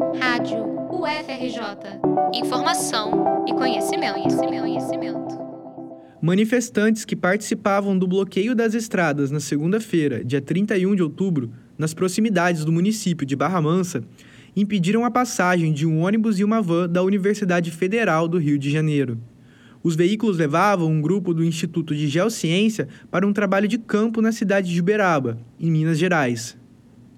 Rádio UFRJ. Informação e conhecimento, conhecimento, conhecimento. Manifestantes que participavam do bloqueio das estradas na segunda-feira, dia 31 de outubro, nas proximidades do município de Barra Mansa, impediram a passagem de um ônibus e uma van da Universidade Federal do Rio de Janeiro. Os veículos levavam um grupo do Instituto de Geociência para um trabalho de campo na cidade de Uberaba, em Minas Gerais.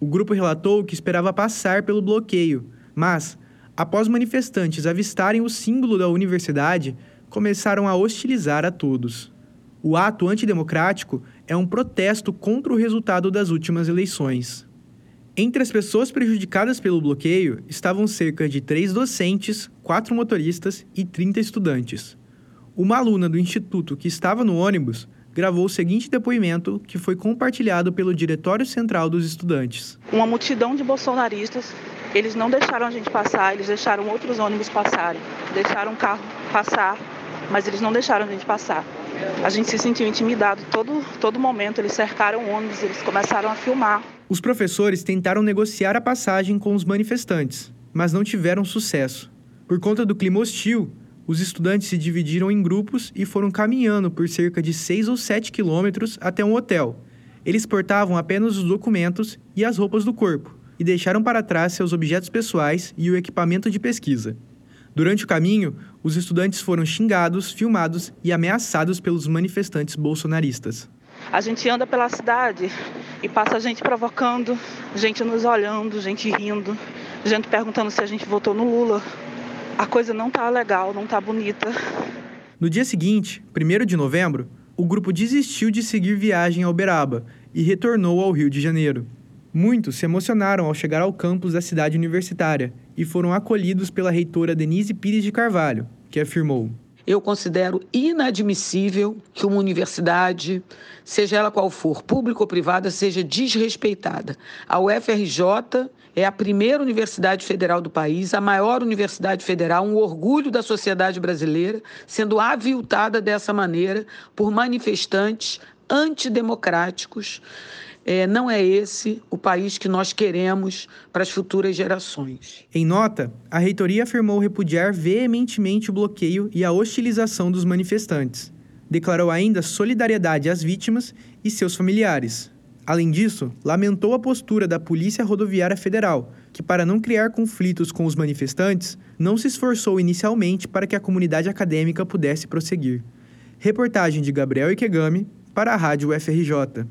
O grupo relatou que esperava passar pelo bloqueio, mas, após manifestantes avistarem o símbolo da universidade, começaram a hostilizar a todos. O ato antidemocrático é um protesto contra o resultado das últimas eleições. Entre as pessoas prejudicadas pelo bloqueio estavam cerca de três docentes, quatro motoristas e 30 estudantes. Uma aluna do instituto que estava no ônibus gravou o seguinte depoimento que foi compartilhado pelo Diretório Central dos Estudantes. Uma multidão de bolsonaristas, eles não deixaram a gente passar, eles deixaram outros ônibus passarem, deixaram o carro passar, mas eles não deixaram a gente passar. A gente se sentiu intimidado todo, todo momento, eles cercaram ônibus, eles começaram a filmar. Os professores tentaram negociar a passagem com os manifestantes, mas não tiveram sucesso. Por conta do clima hostil, os estudantes se dividiram em grupos e foram caminhando por cerca de 6 ou 7 quilômetros até um hotel. Eles portavam apenas os documentos e as roupas do corpo e deixaram para trás seus objetos pessoais e o equipamento de pesquisa. Durante o caminho, os estudantes foram xingados, filmados e ameaçados pelos manifestantes bolsonaristas. A gente anda pela cidade e passa gente provocando, gente nos olhando, gente rindo, gente perguntando se a gente votou no Lula, a coisa não tá legal, não tá bonita. No dia seguinte, 1 de novembro, o grupo desistiu de seguir viagem a Uberaba e retornou ao Rio de Janeiro. Muitos se emocionaram ao chegar ao campus da cidade universitária e foram acolhidos pela reitora Denise Pires de Carvalho, que afirmou: Eu considero inadmissível que uma universidade, seja ela qual for, pública ou privada, seja desrespeitada. A UFRJ é a primeira universidade federal do país, a maior universidade federal, um orgulho da sociedade brasileira, sendo aviltada dessa maneira por manifestantes antidemocráticos. É, não é esse o país que nós queremos para as futuras gerações. Em nota, a reitoria afirmou repudiar veementemente o bloqueio e a hostilização dos manifestantes. Declarou ainda solidariedade às vítimas e seus familiares. Além disso, lamentou a postura da Polícia Rodoviária Federal, que, para não criar conflitos com os manifestantes, não se esforçou inicialmente para que a comunidade acadêmica pudesse prosseguir. Reportagem de Gabriel Ikegami para a Rádio FRJ.